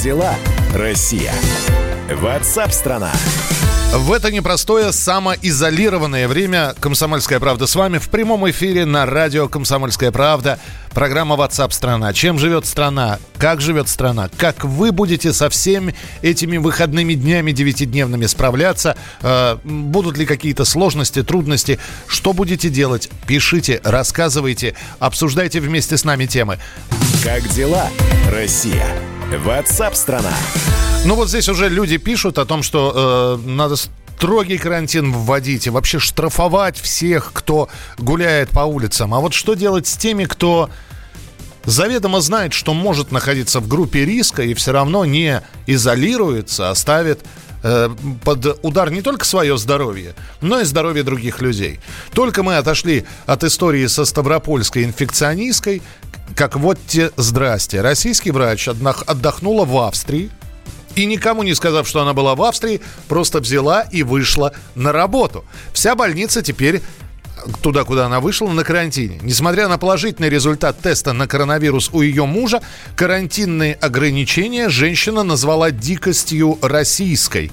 дела, Россия? Ватсап-страна! В это непростое самоизолированное время «Комсомольская правда» с вами в прямом эфире на радио «Комсомольская правда». Программа WhatsApp страна». Чем живет страна? Как живет страна? Как вы будете со всеми этими выходными днями девятидневными справляться? Э, будут ли какие-то сложности, трудности? Что будете делать? Пишите, рассказывайте, обсуждайте вместе с нами темы. Как дела, Россия? WhatsApp страна. Ну вот здесь уже люди пишут о том, что э, надо строгий карантин вводить и вообще штрафовать всех, кто гуляет по улицам. А вот что делать с теми, кто заведомо знает, что может находиться в группе риска и все равно не изолируется, а ставит э, под удар не только свое здоровье, но и здоровье других людей. Только мы отошли от истории со Ставропольской инфекционисткой, как вот те здрасте. Российский врач отдохнула в Австрии, и никому не сказав, что она была в Австрии, просто взяла и вышла на работу. Вся больница теперь туда, куда она вышла, на карантине. Несмотря на положительный результат теста на коронавирус у ее мужа, карантинные ограничения женщина назвала дикостью российской.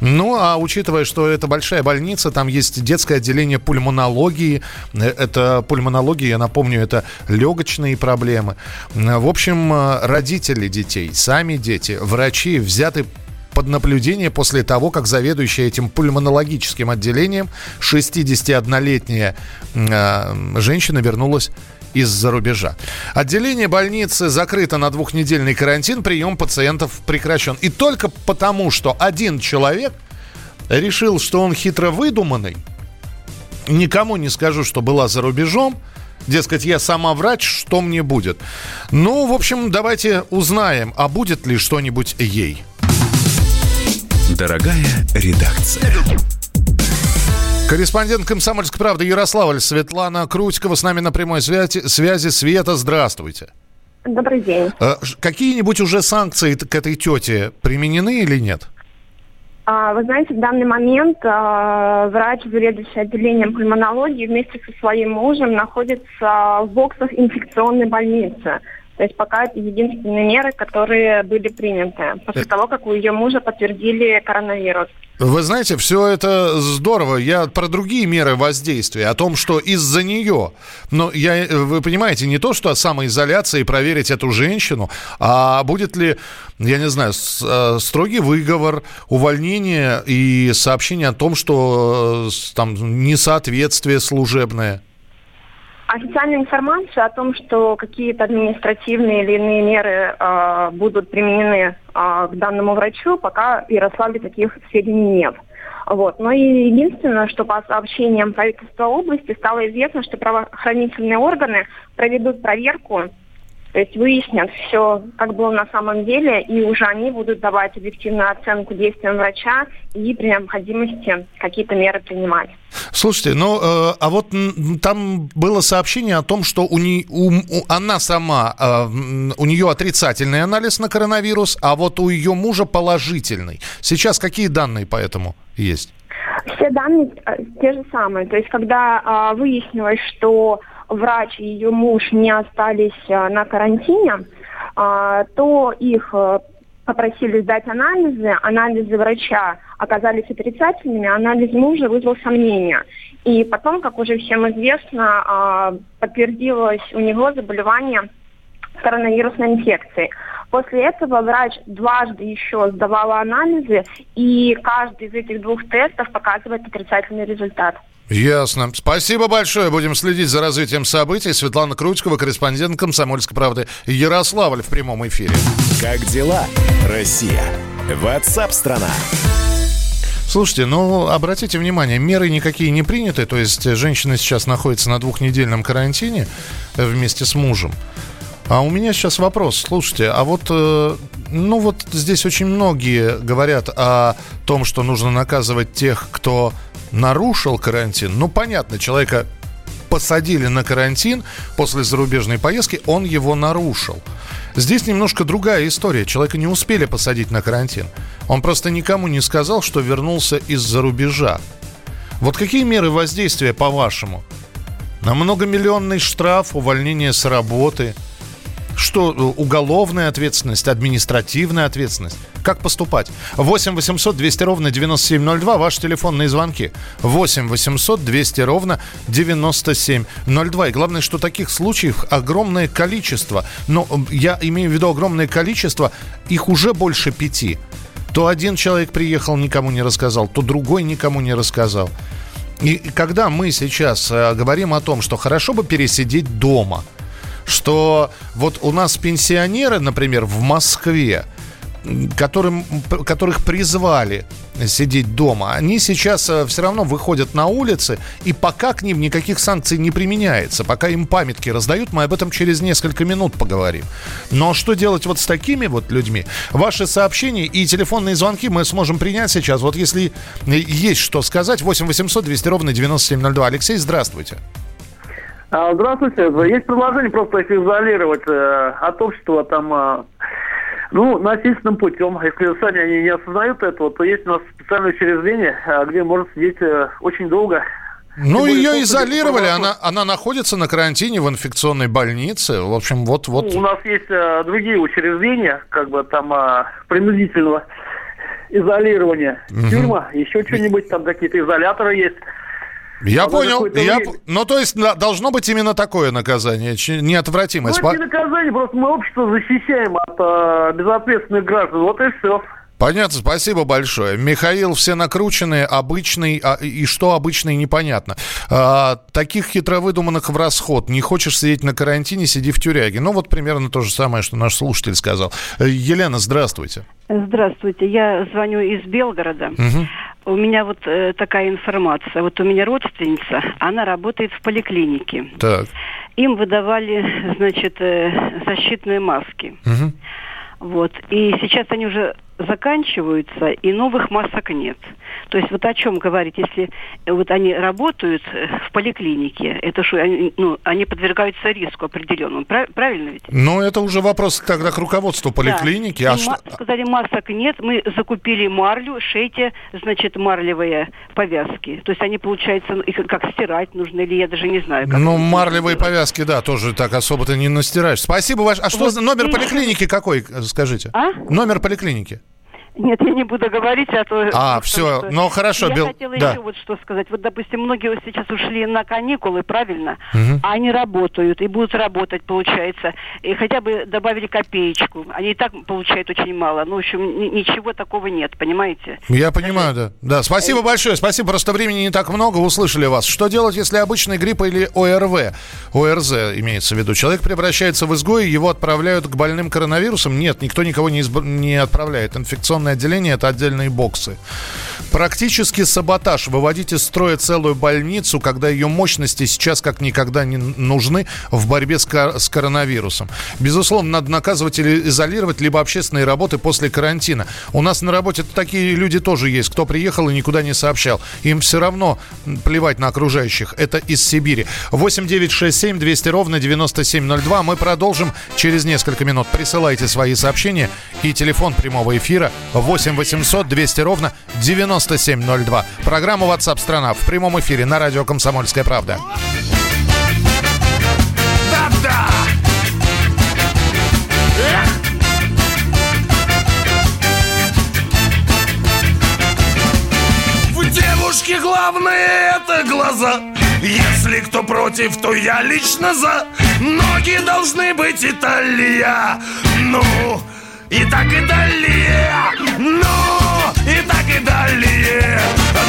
Ну, а учитывая, что это большая больница, там есть детское отделение пульмонологии. Это пульмонология, я напомню, это легочные проблемы. В общем, родители детей, сами дети, врачи взяты под наблюдение после того, как заведующая этим пульмонологическим отделением 61-летняя э, женщина вернулась из-за рубежа. Отделение больницы закрыто на двухнедельный карантин, прием пациентов прекращен. И только потому, что один человек решил, что он хитро выдуманный, никому не скажу, что была за рубежом, Дескать, я сама врач, что мне будет? Ну, в общем, давайте узнаем, а будет ли что-нибудь ей. Дорогая редакция. Корреспондент «Комсомольской правды» Ярославль Светлана Крутикова с нами на прямой связи. связи. Света, здравствуйте. Добрый день. Э, какие-нибудь уже санкции к этой тете применены или нет? А, вы знаете, в данный момент а, врач, заведующий отделением пульмонологии, вместе со своим мужем находится в боксах инфекционной больницы. То есть пока это единственные меры, которые были приняты после э. того, как у ее мужа подтвердили коронавирус. Вы знаете, все это здорово. Я про другие меры воздействия, о том, что из-за нее. Но я, вы понимаете, не то, что самоизоляция и проверить эту женщину, а будет ли, я не знаю, э, строгий выговор, увольнение и сообщение о том, что э, там несоответствие служебное. Официальная информация о том, что какие-то административные или иные меры э, будут применены э, к данному врачу, пока в Ярославле таких сведений нет. Вот. Но и единственное, что по сообщениям правительства области стало известно, что правоохранительные органы проведут проверку то есть выяснят все, как было на самом деле, и уже они будут давать объективную оценку действиям врача и при необходимости какие-то меры принимать. Слушайте, ну, э, а вот там было сообщение о том, что у не, у, у, она сама, э, у нее отрицательный анализ на коронавирус, а вот у ее мужа положительный. Сейчас какие данные по этому есть? Все данные э, те же самые. То есть, когда э, выяснилось, что врач и ее муж не остались э, на карантине, а, то их э, попросили сдать анализы. Анализы врача оказались отрицательными, анализ мужа вызвал сомнения. И потом, как уже всем известно, а, подтвердилось у него заболевание коронавирусной инфекцией. После этого врач дважды еще сдавал анализы, и каждый из этих двух тестов показывает отрицательный результат. Ясно. Спасибо большое. Будем следить за развитием событий. Светлана Крутикова, корреспондент «Комсомольской правды» Ярославль в прямом эфире. Как дела, Россия? Ватсап-страна! Слушайте, ну, обратите внимание, меры никакие не приняты. То есть женщина сейчас находится на двухнедельном карантине вместе с мужем. А у меня сейчас вопрос. Слушайте, а вот, э, ну вот здесь очень многие говорят о том, что нужно наказывать тех, кто нарушил карантин. Ну, понятно, человека посадили на карантин после зарубежной поездки, он его нарушил. Здесь немножко другая история. Человека не успели посадить на карантин. Он просто никому не сказал, что вернулся из-за рубежа. Вот какие меры воздействия, по-вашему? На многомиллионный штраф, увольнение с работы – Что, э, уголовная ответственность, административная ответственность? Как поступать? 8 800 200 ровно 9702, ваши телефонные звонки. 8 800 200 ровно 9702. И главное, что таких случаев огромное количество. Но я имею в виду огромное количество, их уже больше пяти. То один человек приехал, никому не рассказал, то другой никому не рассказал. И когда мы сейчас э, говорим о том, что хорошо бы пересидеть дома, что вот у нас пенсионеры, например, в Москве, которым, которых призвали сидеть дома, они сейчас э, все равно выходят на улицы, и пока к ним никаких санкций не применяется, пока им памятки раздают, мы об этом через несколько минут поговорим. Но что делать вот с такими вот людьми? Ваши сообщения и телефонные звонки мы сможем принять сейчас. Вот если есть что сказать, 8 800 200 ровно 9702. Алексей, здравствуйте. А, здравствуйте. Есть предложение просто их изолировать э, от общества там э, ну, насильственным путем. Если сами они не осознают этого, то есть у нас специальное учреждение, а, где можно сидеть э, очень долго. Ну, ее изолировали, она, она находится на карантине в инфекционной больнице. В общем, вот... вот. Ну, у нас есть а, другие учреждения, как бы там а, принудительного изолирования. Угу. Тюрьма, еще что-нибудь, там какие-то изоляторы есть. Я а понял. Я... Ну, то есть должно быть именно такое наказание, неотвратимое. Ну, это не наказание, просто мы общество защищаем от э, безответственных граждан. Вот и все. Понятно, спасибо большое. Михаил, все накрученные, обычный, а, и что обычный, непонятно. А, таких хитро выдуманных в расход. Не хочешь сидеть на карантине, сиди в тюряге. Ну, вот примерно то же самое, что наш слушатель сказал. Э, Елена, здравствуйте. Здравствуйте, я звоню из Белгорода. Угу. У меня вот э, такая информация. Вот у меня родственница, она работает в поликлинике. Так. Им выдавали, значит, э, защитные маски. Угу. Вот. И сейчас они уже заканчиваются, и новых масок нет. То есть вот о чем говорить, если э, вот они работают э, в поликлинике, это что, они, ну, они подвергаются риску определенному, правильно ведь? Ну, это уже вопрос тогда к руководству поликлиники. Да. А что... Сказали, масок нет, мы закупили марлю, шейте, значит, марлевые повязки. То есть они, получается, их как стирать нужно, или я даже не знаю. Как ну, марлевые делать. повязки, да, тоже так особо-то не настираешь. Спасибо ваш. А что вот, номер поликлиники какой, скажите? А? Номер поликлиники. Нет, я не буду говорить, а то... А, все, что... ну хорошо. Я Бел... хотела да. еще вот что сказать. Вот, допустим, многие сейчас ушли на каникулы, правильно? Угу. А они работают и будут работать, получается. И хотя бы добавили копеечку. Они и так получают очень мало. Ну, в общем, ничего такого нет, понимаете? Я понимаю, да. Да, спасибо большое. Спасибо, просто времени не так много. Услышали вас. Что делать, если обычный грипп или ОРВ? ОРЗ имеется в виду. Человек превращается в изгоя, его отправляют к больным коронавирусом? Нет, никто никого не, изб... не отправляет. Инфекционная приемное отделение – это отдельные боксы. Практически саботаж. Выводить из строя целую больницу, когда ее мощности сейчас как никогда не нужны в борьбе с, кор- с коронавирусом. Безусловно, надо наказывать или изолировать, либо общественные работы после карантина. У нас на работе такие люди тоже есть, кто приехал и никуда не сообщал. Им все равно плевать на окружающих. Это из Сибири. 8 9 6 7 200 ровно 9702. Мы продолжим через несколько минут. Присылайте свои сообщения и телефон прямого эфира 8 800 200 ровно 9702. Программа WhatsApp страна в прямом эфире на радио Комсомольская правда. Девушке главное это глаза. Если кто против, то я лично за. Ноги должны быть Италия. Ну, и так и далее. Ну, и так и далее.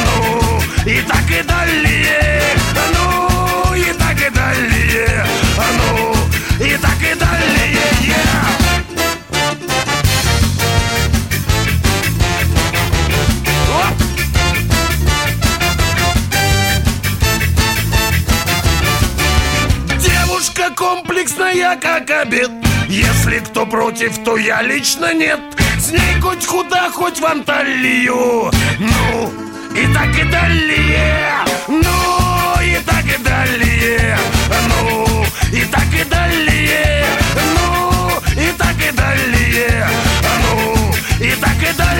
Ну, и так и далее. Ну, и так и далее. Ну, и так и далее. Yeah. Комплексная, как обед если кто против, то я лично нет. С ней хоть куда, хоть в Анталию Ну, и так и далее. Ну, и так и далее. Ну, и так и далее. Ну, и так и далее. Ну, и так и далее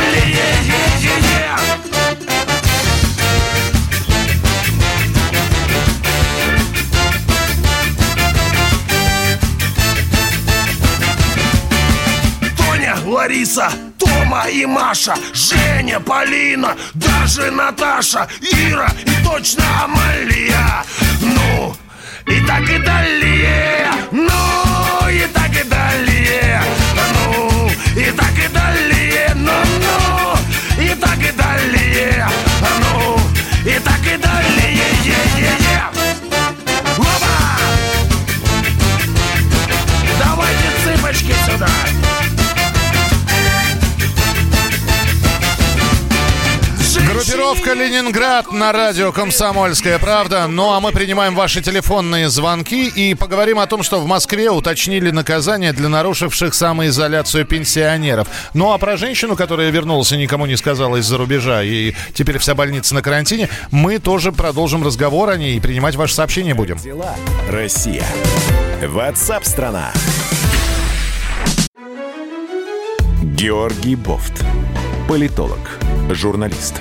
Лариса, Тома и Маша, Женя, Полина, даже Наташа, Ира и точно Амалия. Ну, и так и далее, ну, и так и далее, ну, и так и Группировка «Ленинград» на радио «Комсомольская правда». Ну, а мы принимаем ваши телефонные звонки и поговорим о том, что в Москве уточнили наказание для нарушивших самоизоляцию пенсионеров. Ну, а про женщину, которая вернулась и никому не сказала из-за рубежа, и теперь вся больница на карантине, мы тоже продолжим разговор о ней и принимать ваши сообщения будем. Дела. Россия. Ватсап-страна. Георгий Бофт. Политолог, журналист,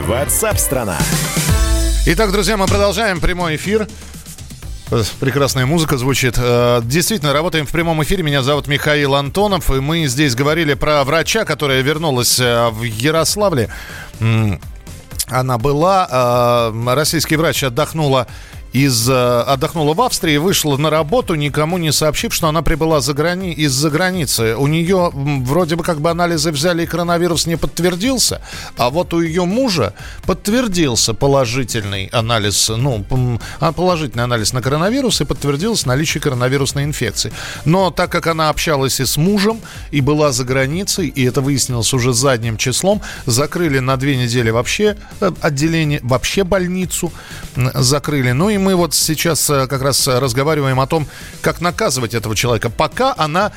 Ватсап-страна. Итак, друзья, мы продолжаем прямой эфир. Прекрасная музыка звучит. Э, Действительно, работаем в прямом эфире. Меня зовут Михаил Антонов. И мы здесь говорили про врача, которая вернулась э, в Ярославле. Она была, э, российский врач отдохнула из, э, отдохнула в Австрии, вышла на работу, никому не сообщив, что она прибыла за грани... из-за границы. У нее вроде бы как бы анализы взяли, и коронавирус не подтвердился, а вот у ее мужа подтвердился положительный анализ, ну, а, положительный анализ на коронавирус и подтвердилось наличие коронавирусной инфекции. Но так как она общалась и с мужем, и была за границей, и это выяснилось уже задним числом, закрыли на две недели вообще э, отделение, вообще больницу закрыли. Ну и мы вот сейчас э, как раз э, разговариваем о том, как наказывать этого человека, пока она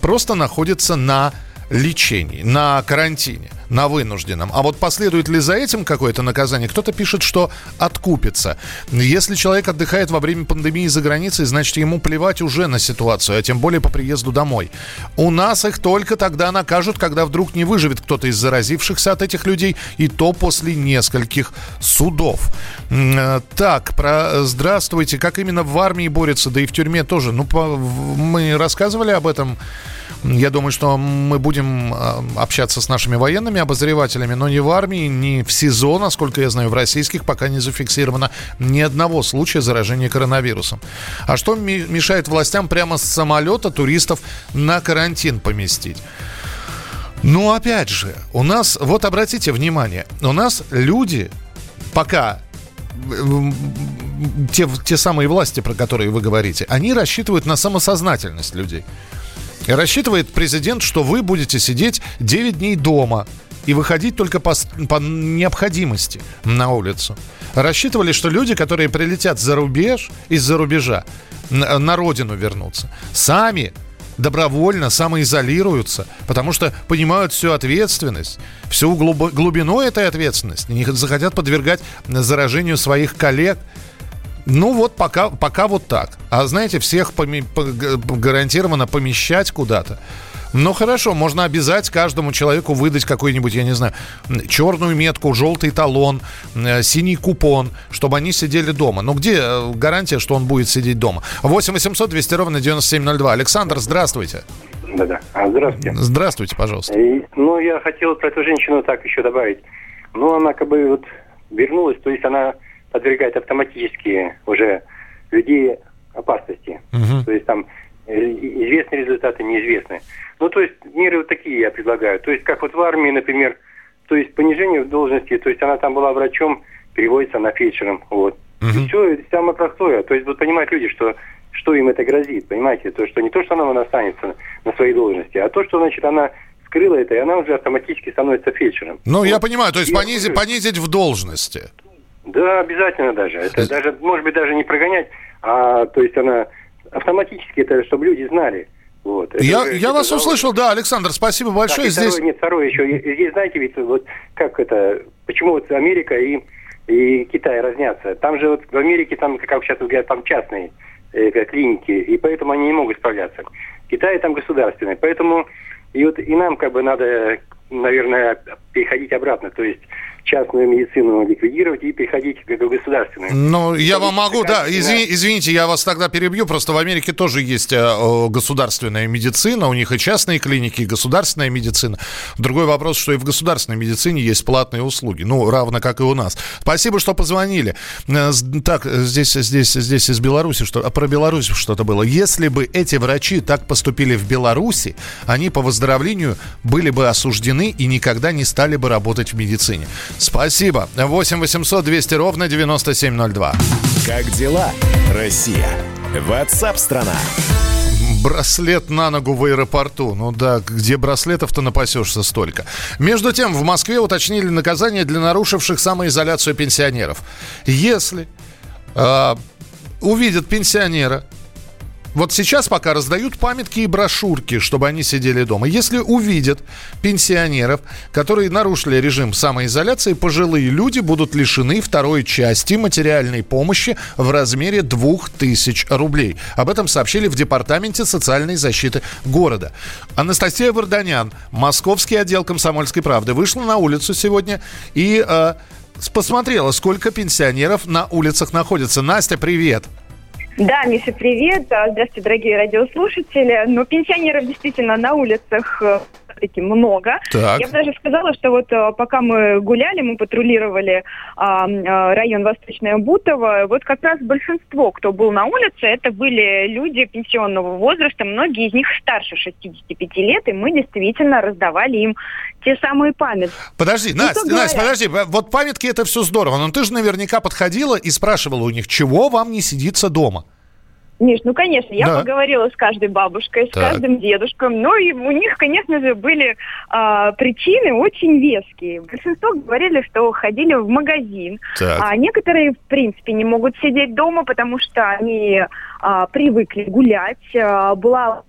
просто находится на лечении, на карантине, на вынужденном. А вот последует ли за этим какое-то наказание? Кто-то пишет, что откупится. Если человек отдыхает во время пандемии за границей, значит ему плевать уже на ситуацию, а тем более по приезду домой. У нас их только тогда накажут, когда вдруг не выживет кто-то из заразившихся от этих людей, и то после нескольких судов. Э, Так, про здравствуйте, как именно в армии борются, да и в тюрьме тоже. Ну, по- мы рассказывали об этом я думаю, что мы будем э, общаться с нашими военными обозревателями, но ни в армии, ни в СИЗО, насколько я знаю, в российских пока не зафиксировано ни одного случая заражения коронавирусом. А что мешает властям прямо с самолета туристов на карантин поместить? Ну, опять же, у нас, вот обратите внимание, у нас люди пока м, те, те самые власти, про которые вы говорите, они рассчитывают на самосознательность людей. Рассчитывает президент, что вы будете сидеть 9 дней дома и выходить только по, по необходимости на улицу. Рассчитывали, что люди, которые прилетят за рубеж, из-за рубежа, на, на родину вернутся, сами добровольно самоизолируются, потому что понимают всю ответственность, всю глубину этой ответственности, не захотят подвергать заражению своих коллег. Ну вот пока, пока вот так. А знаете, всех поми- по- г- гарантированно помещать куда-то. Ну хорошо, можно обязать каждому человеку выдать какой-нибудь, я не знаю, черную метку, желтый талон, э, синий купон, чтобы они сидели дома. Ну где э, гарантия, что он будет сидеть дома? 8 800 200 ровно 9702. Александр, здравствуйте. Да-да. А, здравствуйте. Здравствуйте, пожалуйста. И, ну, я хотел про эту женщину так еще добавить. Ну, она как бы вот вернулась, то есть она подвергает автоматически уже людей опасности. Мгм. То есть там э, известные результаты, неизвестные. Ну, то есть меры вот такие я предлагаю. То есть как вот в армии, например, то есть понижение в должности, то есть она там была врачом, переводится на фельдшером. Вот. Мгм. И все, самое простое. То есть вот понимают люди, что что им это грозит, понимаете? То, что не то, что она останется на своей должности, а то, что, значит, она скрыла это, и она уже автоматически становится фельдшером. Ну, я Вот. понимаю, то есть И- понизить, понизить в должности. Да, обязательно даже. Это даже, может быть, даже не прогонять, а то есть она автоматически это, чтобы люди знали. Вот. Это Я, уже я вас это услышал, да, Александр, спасибо большое. Так, Здесь... второе, нет, второе еще. Здесь, знаете, ведь вот как это, почему вот Америка и, и Китай разнятся? Там же вот в Америке, там, как сейчас говорят, там частные э, клиники, и поэтому они не могут справляться. В Китае там государственные. Поэтому и вот и нам как бы надо, наверное, переходить обратно. То есть частную медицину ликвидировать и переходить к государственной. Ну, я вам могу, да, Качественно. изви- извините, я вас тогда перебью, просто в Америке тоже есть э, государственная медицина, у них и частные клиники, и государственная медицина. Другой вопрос, что и в государственной медицине есть платные услуги, ну, равно как и у нас. Спасибо, что позвонили. Э, Так, здесь, здесь, здесь из Беларуси, что, а про Беларусь что-то было. Если бы эти врачи так поступили в Беларуси, они по выздоровлению были бы осуждены и никогда не стали бы работать в медицине. Спасибо. 8 800 200 ровно 9702. Как дела, Россия? Ватсап-страна! Браслет на ногу в аэропорту. Ну да, где браслетов-то напасешься столько. Между тем, в Москве уточнили наказание для нарушивших самоизоляцию пенсионеров. Если э, увидят пенсионера, вот сейчас пока раздают памятки и брошюрки, чтобы они сидели дома. Если увидят пенсионеров, которые нарушили режим самоизоляции, пожилые люди будут лишены второй части материальной помощи в размере 2000 рублей. Об этом сообщили в Департаменте социальной защиты города. Анастасия Варданян, московский отдел комсомольской правды, вышла на улицу сегодня и э, посмотрела, сколько пенсионеров на улицах находится. Настя, привет! Да, Миша, привет. А, Здравствуйте, дорогие радиослушатели. Ну, пенсионеров действительно на улицах э, таки много. Так. Я бы даже сказала, что вот э, пока мы гуляли, мы патрулировали а, а, район Восточное Бутово, вот как раз большинство, кто был на улице, это были люди пенсионного возраста, многие из них старше 65 лет, и мы действительно раздавали им те самые памятки. Подожди, Ну, Настя, Настя, подожди. Вот памятки это все здорово, но ты же наверняка подходила и спрашивала у них, чего вам не сидится дома? Миш, ну, конечно, я Да. поговорила с каждой бабушкой, с Так. каждым дедушкой, но и у них, конечно же, были а, причины очень веские. Большинство говорили, что ходили в магазин, Так. а некоторые, в принципе, не могут сидеть дома, потому что они а, привыкли гулять. А, была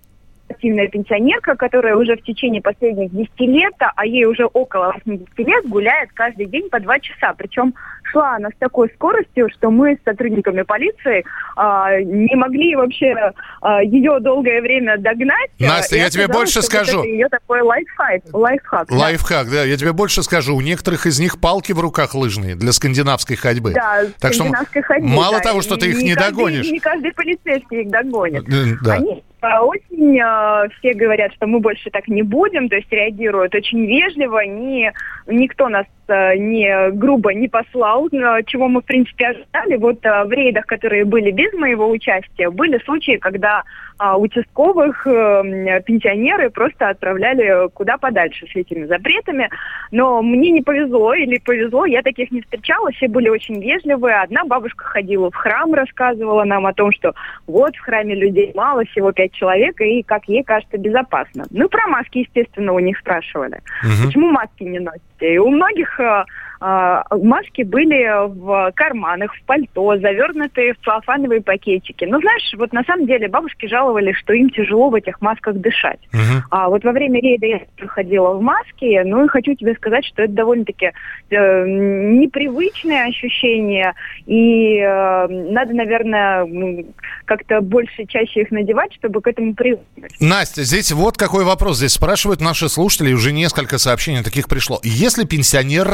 активная пенсионерка, которая уже в течение последних 10 лет, а ей уже около 80 лет, гуляет каждый день по 2 часа. Причем шла она с такой скоростью, что мы с сотрудниками полиции а, не могли вообще а, ее долгое время догнать. Настя, И я тебе больше что вот скажу. это ее такой лайфхак. лайфхак. Лайфхак, да. Я тебе больше скажу. У некоторых из них палки в руках лыжные для скандинавской ходьбы. Да, так что скандинавской ходьбы, мало да. того, что ты их не каждый- догонишь. Не каждый полицейский их догонит. Э, Да. Они а, очень а, все говорят, что мы больше так не будем, то есть реагируют очень вежливо, ни, никто нас а, не грубо не послал, чего мы в принципе ожидали. Вот а, в рейдах, которые были без моего участия, были случаи, когда а, участковых э, пенсионеры просто отправляли куда подальше с этими запретами. Но мне не повезло или повезло, я таких не встречала, все были очень вежливые. Одна бабушка ходила в храм, рассказывала нам о том, что вот в храме людей мало, всего пять человек, и, как ей кажется, безопасно. Ну, про маски, естественно, у них спрашивали. Мгм. Почему маски не носите? И у многих э, э, маски были в карманах, в пальто, завернутые в целлофановые пакетики. Но знаешь, вот на самом деле бабушки жаловались, что им тяжело в этих масках дышать. Мгм. А вот во время рейда я проходила в маске, ну и хочу тебе сказать, что это довольно-таки э, непривычное ощущение, и э, надо, наверное, как-то больше, чаще их надевать, чтобы к этому привыкнуть. Настя, здесь вот какой вопрос. Здесь спрашивают наши слушатели, уже несколько сообщений таких пришло. Если пенсионер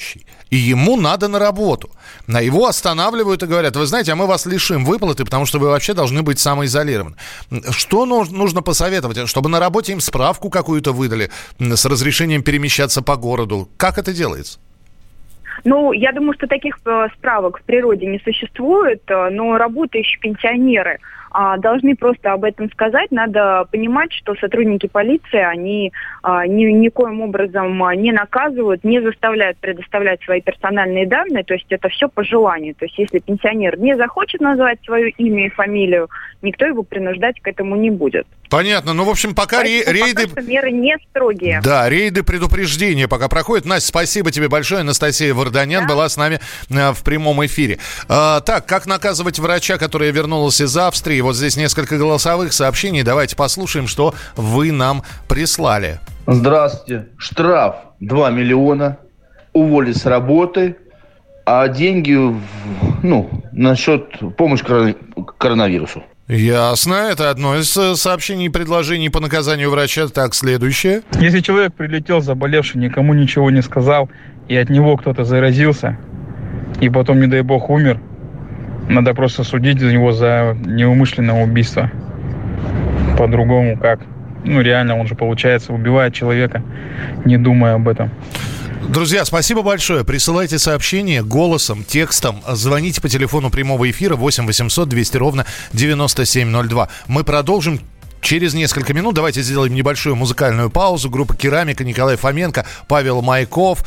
работающий, и ему надо на работу, на его останавливают и говорят, вы знаете, а мы вас лишим выплаты, потому что вы вообще должны быть самоизолированы. Что нуж- нужно посоветовать? Чтобы на работе им справку какую-то выдали с разрешением перемещаться по городу. Как это делается? Ну, я думаю, что таких э, справок в природе не существует, э, но работающие пенсионеры а, должны просто об этом сказать. Надо понимать, что сотрудники полиции, они а, ни, никоим образом а, не наказывают, не заставляют предоставлять свои персональные данные, то есть это все по желанию. То есть если пенсионер не захочет назвать свое имя и фамилию, никто его принуждать к этому не будет. Понятно. Ну, в общем, пока ре- Поэтому рейды... пока что меры не строгие. Да, рейды предупреждения пока проходят. Настя, спасибо тебе большое. Анастасия Варданян была с нами э, в прямом эфире. А, так, как наказывать врача, который вернулся из Австрии? Вот здесь несколько голосовых сообщений. Давайте послушаем, что вы нам прислали. Здравствуйте. Штраф 2 миллиона. Уволить с работы. А деньги, ну, на счет помощи корона- коронавирусу. Ясно. Это одно из э, сообщений и предложений по наказанию врача. Так, следующее. Если человек прилетел заболевший, никому ничего не сказал, и от него кто-то заразился, и потом, не дай бог, умер, надо просто судить за него за неумышленное убийство. По-другому как? Ну, реально, он же, получается, убивает человека, не думая об этом. Друзья, спасибо большое. Присылайте сообщения голосом, текстом. Звоните по телефону прямого эфира 8 800 200 ровно 9702. Мы продолжим через несколько минут. Давайте сделаем небольшую музыкальную паузу. Группа «Керамика», Николай Фоменко, Павел Майков.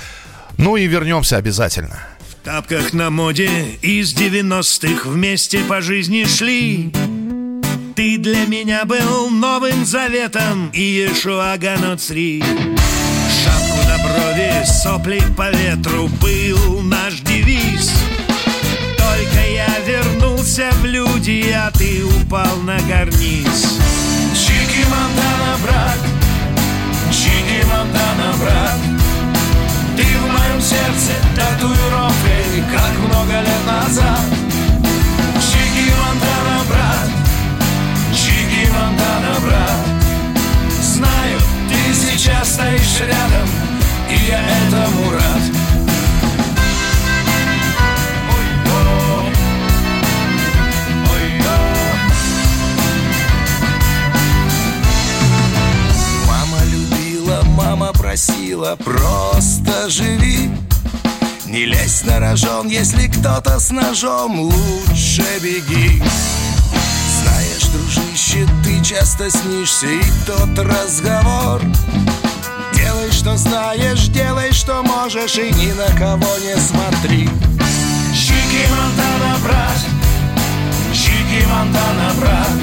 Ну и вернемся обязательно. В тапках на моде из 90-х вместе по жизни шли. Ты для меня был новым заветом и Иешуа Ганоцри. Шапку брови, сопли по ветру был наш девиз. Только я вернулся в люди, а ты упал на карниз. Чики Монтана, брат, Чики Монтана, брат, ты в моем сердце татуировкой, как много лет назад. Чики Монтана, брат, Чики Монтана, брат. Знаю, ты сейчас стоишь рядом, и я этому рад. Мама любила, мама просила, просто живи. Не лезь на рожон, если кто-то с ножом, лучше беги. Знаешь, дружище, ты часто снишься, и тот разговор. Что знаешь, делай, что можешь, и ни на кого не смотри. Чики Монтана, брат, Чики Монтана, брат,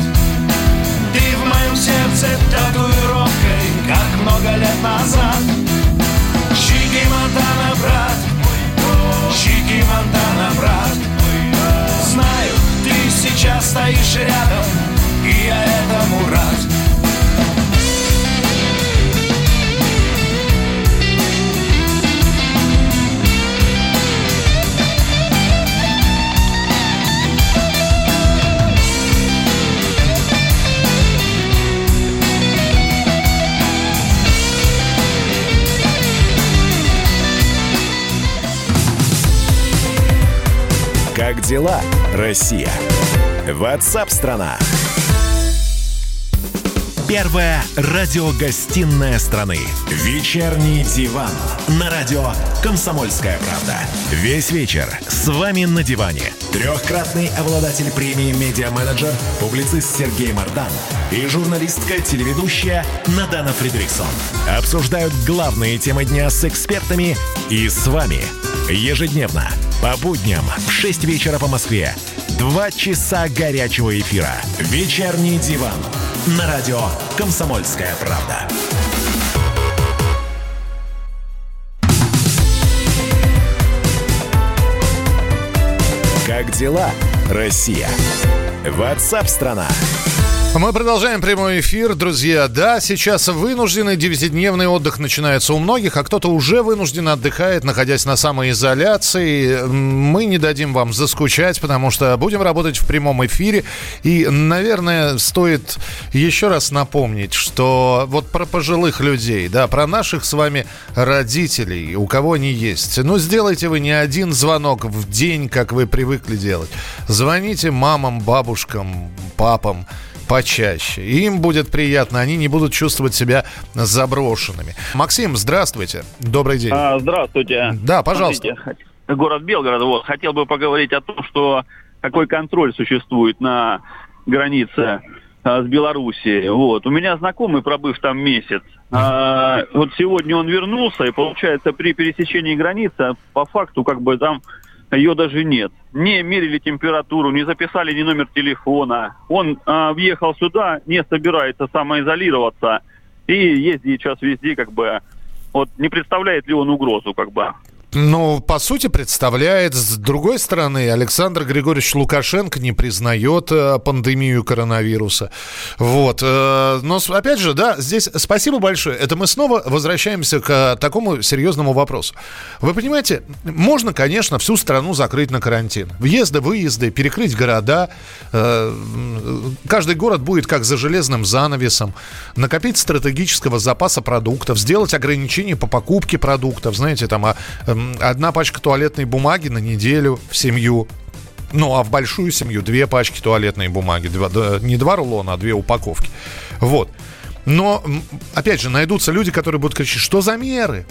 ты в моем сердце татуировкой, как много лет назад. Чики Монтана, брат, Чики Монтана, брат, знаю, ты сейчас стоишь рядом, Как дела, Россия? Ватсап-страна! Первая радиогостинная страны. Вечерний диван. На радио «Комсомольская правда». Весь вечер с вами на диване. Трехкратный обладатель премии «Медиа-менеджер», публицист Сергей Мардан и журналистка-телеведущая Надана Фридриксон. Обсуждают главные темы дня с экспертами и с вами. Ежедневно, по будням в 6 вечера по Москве. Два часа горячего эфира. Вечерний диван. На радио «Комсомольская правда». Как дела, Россия? Ватсап-страна! Мы продолжаем прямой эфир, друзья. Да, сейчас вынужденный девятидневный отдых начинается у многих, а кто-то уже вынужден отдыхает, находясь на самоизоляции. Мы не дадим вам заскучать, потому что будем работать в прямом эфире. И, наверное, стоит еще раз напомнить, что вот про пожилых людей, да, про наших с вами родителей, у кого они есть. Ну, сделайте вы не один звонок в день, как вы привыкли делать. Звоните мамам, бабушкам, папам почаще. Им будет приятно, они не будут чувствовать себя заброшенными. Максим, здравствуйте. Добрый день. А, здравствуйте. Да, пожалуйста. Смотрите, город Белгород. Вот, хотел бы поговорить о том, что какой контроль существует на границе а, с Белоруссией. Вот. У меня знакомый, пробыв там месяц, а, вот сегодня он вернулся, и получается при пересечении границы по факту как бы там ее даже нет. Не мерили температуру, не записали ни номер телефона. Он э, въехал сюда, не собирается самоизолироваться и ездит сейчас везде, как бы, вот не представляет ли он угрозу, как бы. Ну, по сути, представляет. С другой стороны, Александр Григорьевич Лукашенко не признает э, пандемию коронавируса. Вот. Э, но, опять же, да, здесь спасибо большое. Это мы снова возвращаемся к э, такому серьезному вопросу. Вы понимаете, можно, конечно, всю страну закрыть на карантин. Въезды, выезды, перекрыть города. Каждый город будет как за железным занавесом. Накопить стратегического запаса продуктов, сделать ограничения по покупке продуктов. Знаете, там, а, одна пачка туалетной бумаги на неделю в семью. Ну, а в большую семью две пачки туалетной бумаги. Два, не два рулона, а две упаковки. Вот. Но, опять же, найдутся люди, которые будут кричать, что за меры?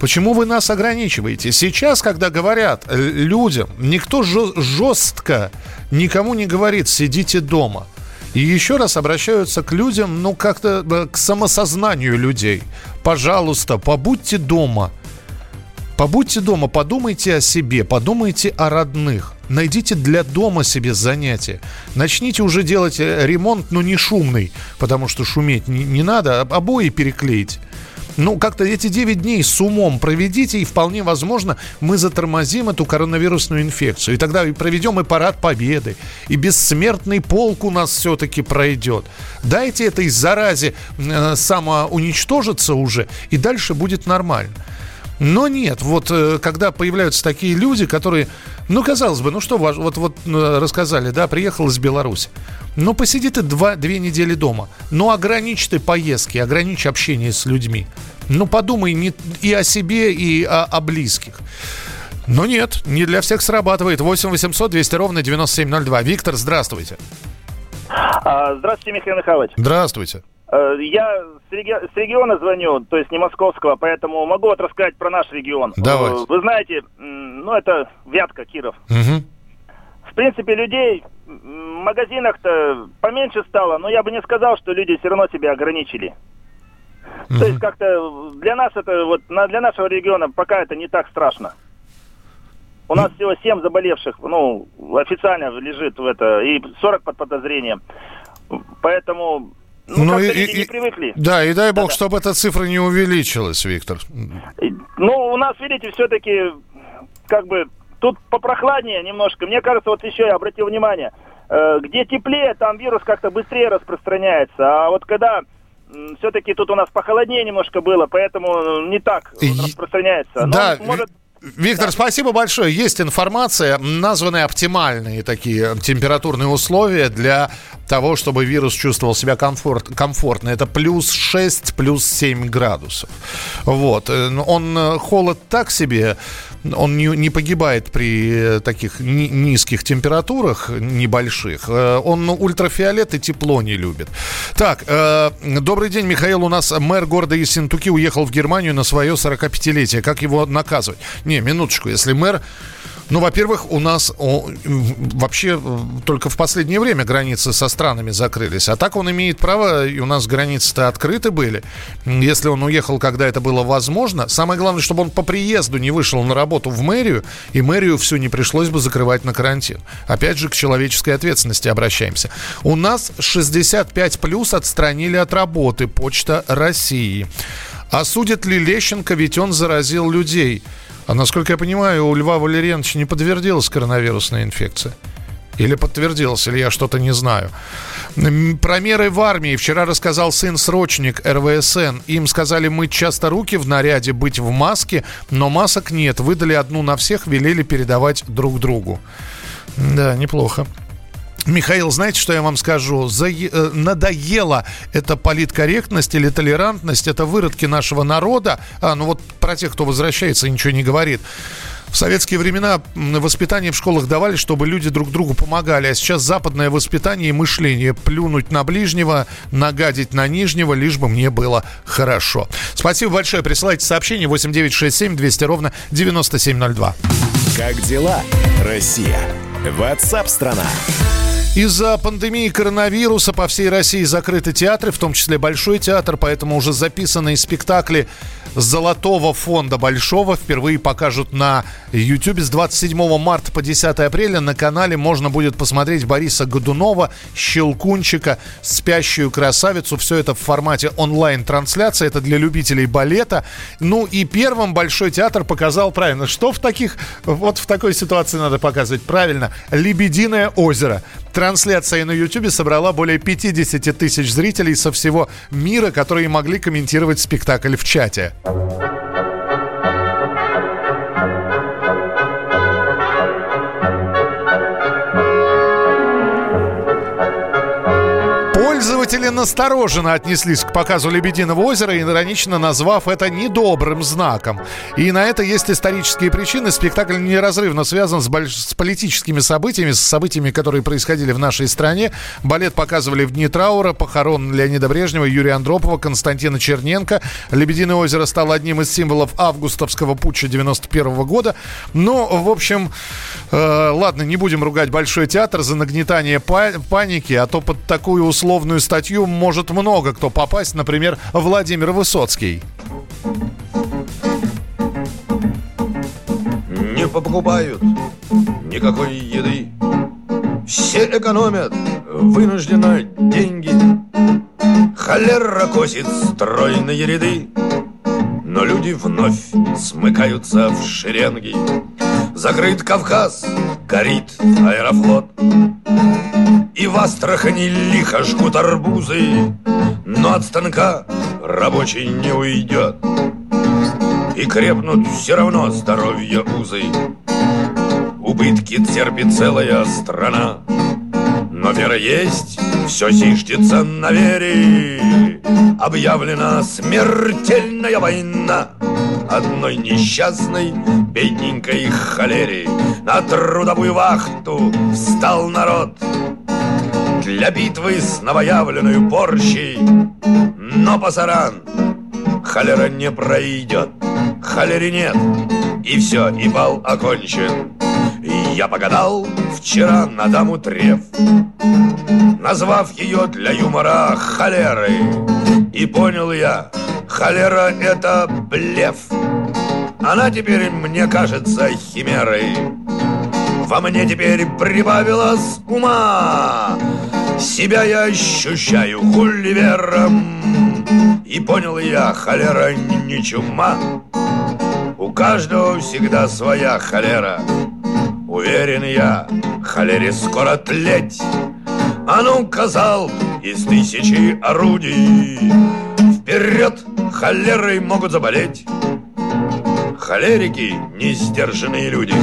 Почему вы нас ограничиваете? Сейчас, когда говорят людям, никто жестко никому не говорит, сидите дома. И еще раз обращаются к людям, ну, как-то э, к самосознанию людей. Пожалуйста, побудьте дома – Побудьте дома, подумайте о себе, подумайте о родных. Найдите для дома себе занятие. Начните уже делать э, ремонт, но не шумный, потому что шуметь не, не надо, а обои переклеить. Ну, как-то эти 9 дней с умом проведите, и вполне возможно, мы затормозим эту коронавирусную инфекцию. И тогда и проведем и парад победы, и бессмертный полк у нас все-таки пройдет. Дайте этой заразе э, самоуничтожиться уже, и дальше будет нормально. Но нет, вот э, когда появляются такие люди, которые, ну, казалось бы, ну что, вот, вот э, рассказали, да, приехал из Беларуси. Ну, посиди ты два, две недели дома. Ну, ограничь ты поездки, ограничь общение с людьми. Ну, подумай не, и о себе, и о, о близких. Но нет, не для всех срабатывает. 8 800 200 ровно 9702. Виктор, здравствуйте. А, здравствуйте, Михаил Михайлович. Здравствуйте. Э, я с, реги- с региона звоню, то есть не московского, поэтому могу вот рассказать про наш регион. Давайте. Вы знаете, ну это Вятка, Киров. Угу. В принципе, людей в магазинах-то поменьше стало, но я бы не сказал, что люди все равно себя ограничили. Угу. То есть как-то для нас это вот для нашего региона пока это не так страшно. У нас всего 7 заболевших, ну, официально лежит в это, и 40 под подозрением. Поэтому ну, ну и, и, не привыкли. Да, и дай бог, да, чтобы эта цифра не увеличилась, Виктор. Ну, у нас, видите, все-таки, как бы, тут попрохладнее немножко. Мне кажется, вот еще я обратил внимание, э, где теплее, там вирус как-то быстрее распространяется. А вот когда все-таки тут у нас похолоднее немножко было, поэтому не так распространяется. Но да, может Виктор, да. спасибо большое. Есть информация, названы оптимальные такие температурные условия для того, чтобы вирус чувствовал себя комфорт, комфортно. Это плюс 6, плюс 7 градусов. Вот. Э, он э, холод так себе, он не, не погибает при таких ни, низких температурах небольших. Э, он ультрафиолет и тепло не любит. Так, э, добрый день, Михаил. У нас мэр города Ессентуки уехал в Германию на свое 45-летие. Как его наказывать? Не, минуточку. Если мэр ну, во-первых, у нас о, вообще э, только в последнее время границы со странами закрылись. А так он имеет право, и у нас границы-то открыты были. Если он уехал, когда это было возможно, самое главное, чтобы он по приезду не вышел на работу в мэрию, и мэрию все не пришлось бы закрывать на карантин. Опять же, к человеческой ответственности обращаемся. У нас 65 плюс отстранили от работы Почта России. Осудит ли Лещенко, ведь он заразил людей? А насколько я понимаю, у Льва Валерьяновича не подтвердилась коронавирусная инфекция. Или подтвердилась, или я что-то не знаю. Про меры в армии вчера рассказал сын-срочник РВСН. Им сказали мыть часто руки в наряде, быть в маске, но масок нет. Выдали одну на всех, велели передавать друг другу. Да, неплохо. Михаил, знаете, что я вам скажу? За, э, надоела эта политкорректность или толерантность, это выродки нашего народа. А, ну вот про тех, кто возвращается, ничего не говорит. В советские времена воспитание в школах давали, чтобы люди друг другу помогали. А сейчас западное воспитание и мышление. Плюнуть на ближнего, нагадить на нижнего, лишь бы мне было хорошо. Спасибо большое. Присылайте сообщение 8967 200 ровно 9702. Как дела, Россия? Ватсап-страна! Из-за пандемии коронавируса по всей России закрыты театры, в том числе Большой театр, поэтому уже записанные спектакли Золотого фонда Большого впервые покажут на YouTube с 27 марта по 10 апреля. На канале можно будет посмотреть Бориса Годунова, Щелкунчика, Спящую красавицу. Все это в формате онлайн-трансляции. Это для любителей балета. Ну и первым Большой театр показал правильно. Что в таких, вот в такой ситуации надо показывать? Правильно. Лебединое озеро. Трансляция на YouTube собрала более 50 тысяч зрителей со всего мира, которые могли комментировать спектакль в чате. Настороженно отнеслись к показу «Лебединого озера», иронично назвав это недобрым знаком. И на это есть исторические причины. Спектакль неразрывно связан с, больш... с политическими событиями, с событиями, которые происходили в нашей стране. Балет показывали в дни траура, похорон Леонида Брежнева, Юрия Андропова, Константина Черненко. «Лебединое озеро» стало одним из символов августовского путча 91 года. Но, в общем, э, ладно, не будем ругать Большой театр за нагнетание па- паники, а то под такую условную статью может много кто попасть, например, Владимир Высоцкий. Не покупают никакой еды. Все экономят вынужденно деньги. Холера косит стройные ряды. Но люди вновь смыкаются в шеренги. Закрыт Кавказ, горит аэрофлот. И в Астрахани лихо жгут арбузы, Но от станка рабочий не уйдет. И крепнут все равно здоровье узы. Убытки терпит целая страна. Но вера есть, все зиждется на вере. Объявлена смертельная война Одной несчастной бедненькой холере На трудовую вахту встал народ Для битвы с новоявленной порчей Но пасаран холера не пройдет Холере нет, и все, и бал окончен. Я погадал вчера на даму треф Назвав ее для юмора холерой. И понял я, холера это блеф. Она теперь мне кажется химерой. Во мне теперь прибавилось ума Себя я ощущаю хуливером. И понял я, холера не чума. У каждого всегда своя холера. Уверен я, холере скоро тлеть. А ну, казал, из тысячи орудий. Вперед, холерой могут заболеть. Холерики – несдержанные люди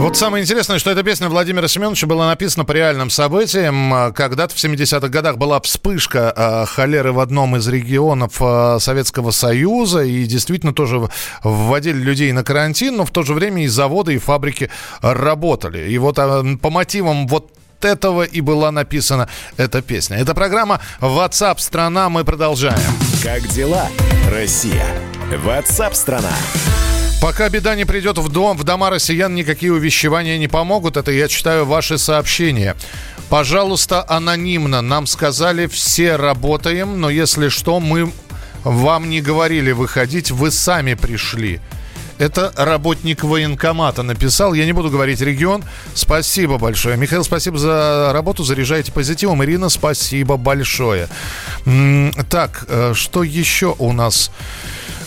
вот самое интересное, что эта песня Владимира Семеновича была написана по реальным событиям. Когда-то в 70-х годах была вспышка э, холеры в одном из регионов э, Советского Союза, и действительно тоже вводили людей на карантин, но в то же время и заводы, и фабрики работали. И вот э, по мотивам вот этого и была написана эта песня. Это программа WhatsApp страна. Мы продолжаем. Как дела, Россия? WhatsApp страна. Пока беда не придет в дом, в дома россиян никакие увещевания не помогут. Это я читаю ваши сообщения. Пожалуйста, анонимно. Нам сказали, все работаем, но если что, мы вам не говорили выходить, вы сами пришли. Это работник военкомата написал. Я не буду говорить регион. Спасибо большое. Михаил, спасибо за работу. Заряжаете позитивом. Ирина, спасибо большое. Так, э, что еще у нас?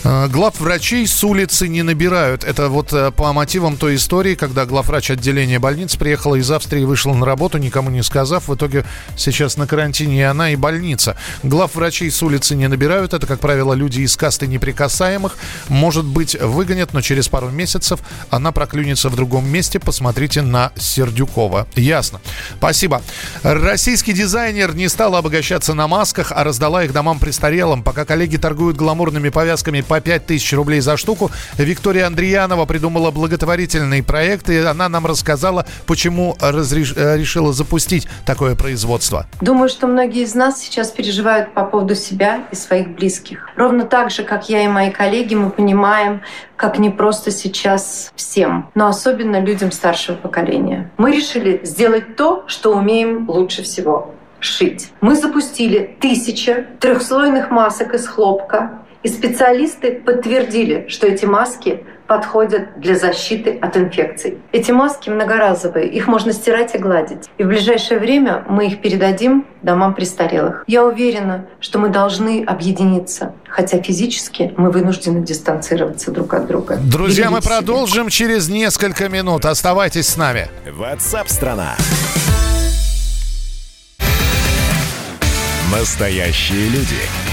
Э, глав врачей с улицы не набирают. Это вот э, по мотивам той истории, когда главврач отделения больниц приехала из Австрии, вышла на работу, никому не сказав. В итоге сейчас на карантине и она, и больница. Глав врачей с улицы не набирают. Это, как правило, люди из касты неприкасаемых. Может быть, выгонят, но через пару месяцев она проклюнется в другом месте. Посмотрите на Сердюкова. Ясно. Спасибо. Российский дизайнер не стал обогащаться на масках, а раздала их домам престарелым. Пока коллеги торгуют гламурными повязками по 5 тысяч рублей за штуку. Виктория Андреянова придумала благотворительный проект, и она нам рассказала, почему разреш... Э, решила запустить такое производство. Думаю, что многие из нас сейчас переживают по поводу себя и своих близких. Ровно так же, как я и мои коллеги, мы понимаем, как не просто сейчас всем, но особенно людям старшего поколения. Мы решили сделать то, что умеем лучше всего шить. Мы запустили тысяча трехслойных масок из хлопка, и специалисты подтвердили, что эти маски подходят для защиты от инфекций. Эти маски многоразовые, их можно стирать и гладить. И в ближайшее время мы их передадим домам престарелых. Я уверена, что мы должны объединиться, хотя физически мы вынуждены дистанцироваться друг от друга. Друзья, Берегите мы продолжим себя. через несколько минут. Оставайтесь с нами. WhatsApp страна. Настоящие люди.